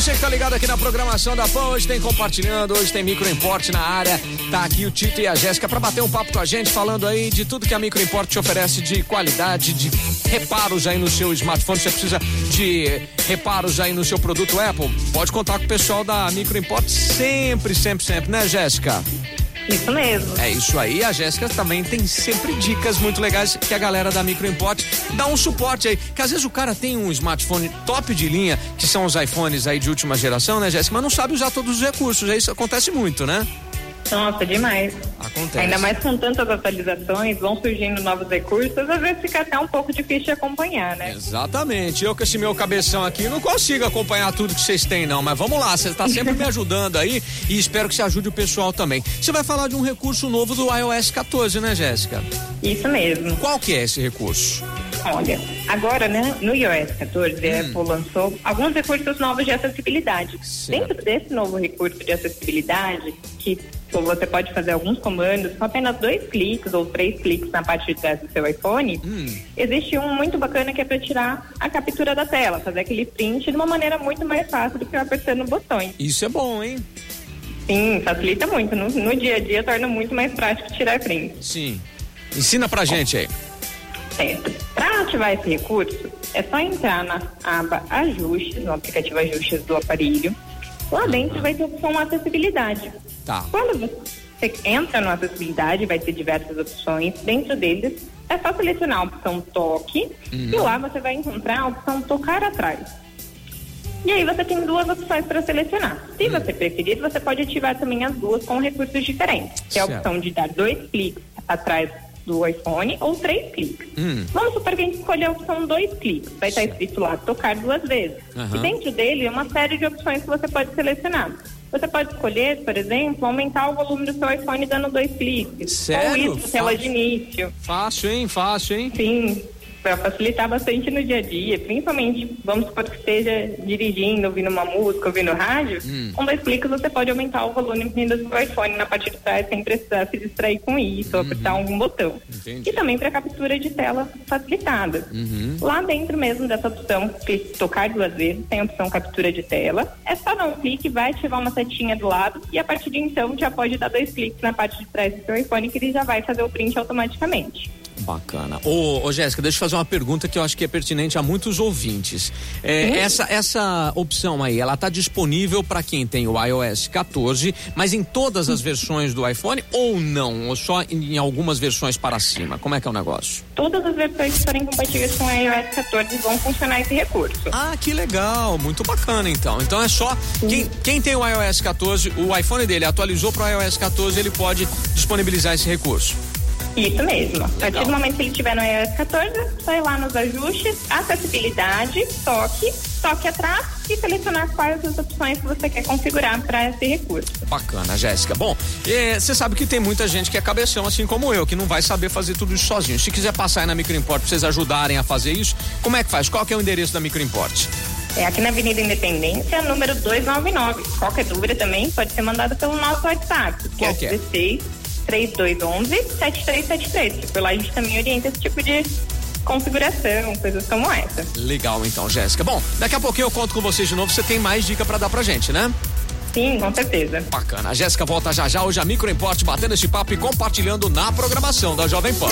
você que tá ligado aqui na programação da PAN. Hoje tem compartilhando, hoje tem Microimport na área. Tá aqui o Tito e a Jéssica para bater um papo com a gente, falando aí de tudo que a Microimport te oferece de qualidade, de reparos aí no seu smartphone. Você precisa de reparos aí no seu produto Apple? Pode contar com o pessoal da Microimport sempre, sempre, sempre, né, Jéssica? Isso mesmo. É isso aí. A Jéssica também tem sempre dicas muito legais que a galera da Microimport dá um suporte aí. Que às vezes o cara tem um smartphone top de linha, que são os iPhones aí de última geração, né, Jéssica? Mas não sabe usar todos os recursos. É isso acontece muito, né? Nossa, demais. Acontece. Ainda mais com tantas atualizações, vão surgindo novos recursos, às vezes fica até um pouco difícil de acompanhar, né? Exatamente. Eu com esse meu cabeção aqui não consigo acompanhar tudo que vocês têm, não. Mas vamos lá, você está sempre me ajudando aí e espero que você ajude o pessoal também. Você vai falar de um recurso novo do iOS 14, né, Jéssica? Isso mesmo. Qual que é esse recurso? Olha, agora, né, no iOS 14, a Apple lançou alguns recursos novos de acessibilidade. Certo. Dentro desse novo recurso de acessibilidade, que você pode fazer alguns comandos com apenas dois cliques ou três cliques na parte de trás do seu iPhone, existe um muito bacana que é para tirar a captura da tela, fazer aquele print de uma maneira muito mais fácil do que apertando botões. Isso é bom, hein? Sim, facilita muito. No, no dia a dia torna muito mais prático tirar print. Sim. Ensina pra gente aí. Certo. Ativar esse recurso, é só entrar na aba Ajustes, no aplicativo Ajustes do aparelho. Lá dentro vai ter a opção Acessibilidade. Tá. Quando você entra no Acessibilidade, vai ter diversas opções. Dentro deles, é só selecionar a opção Toque e lá você vai encontrar a opção Tocar Atrás. E aí você tem duas opções para selecionar. Se você preferir, você pode ativar também as duas com recursos diferentes. Que é a opção de dar dois cliques atrás do iPhone ou três cliques. Hum. Vamos supor que a gente escolher a opção dois cliques. Vai estar escrito lá tocar duas vezes. Aham. E dentro dele é uma série de opções que você pode selecionar. Você pode escolher, por exemplo, aumentar o volume do seu iPhone dando dois cliques. Sério? Ou isso, tela de início. Fácil, hein? Fácil, hein? Sim, para facilitar bastante no dia a dia, principalmente, vamos supor que esteja dirigindo, ouvindo uma música, ouvindo rádio, Hum. com dois cliques você pode aumentar o volume do seu iPhone na parte de trás sem precisar se distrair com isso, ou apertar algum botão. Uhum. Entendi. E também para captura de tela facilitada. Uhum. Lá dentro mesmo dessa opção, tocar duas vezes, tem a opção captura de tela. É só dar um clique, vai ativar uma setinha do lado e a partir de então já pode dar dois cliques na parte de trás do seu iPhone que ele já vai fazer o print automaticamente. Bacana. Ô, ô Jéssica, deixa eu fazer uma pergunta que eu acho que é pertinente a muitos ouvintes. É, essa, essa opção aí, ela tá disponível para quem tem o iOS 14, mas em todas as versões do iPhone ou não? Ou só em, em algumas versões para cima? Como é que é o negócio? todas as versões que forem compatíveis com o iOS 14 vão funcionar esse recurso. Ah, que legal, muito bacana então. Então é só quem, quem tem o iOS 14, o iPhone dele atualizou para o iOS 14, ele pode disponibilizar esse recurso. Isso mesmo. A partir do momento que ele estiver no iOS 14, só ir lá nos ajustes, acessibilidade, toque, toque atrás e selecionar quais as opções que você quer configurar para esse recurso. Bacana, Jéssica. Bom, você sabe que tem muita gente que é cabeção, assim como eu, que não vai saber fazer tudo isso sozinho. Se quiser passar aí na Microimport pra vocês ajudarem a fazer isso, como é que faz? Qual que é o endereço da Microimport? É aqui na Avenida Independência, número 299. Qualquer dúvida também pode ser mandada pelo nosso WhatsApp, que Qual é é? 16 3211 7373. Por lá a gente também orienta esse tipo de configuração, coisas como essa. Legal, então, Jéssica. Bom, daqui a pouquinho eu conto com vocês de novo. Você tem mais dica pra dar pra gente, né? Sim, com certeza. Bacana. A Jéssica volta já já. Hoje a Microimport batendo esse papo e compartilhando na programação da Jovem Pan.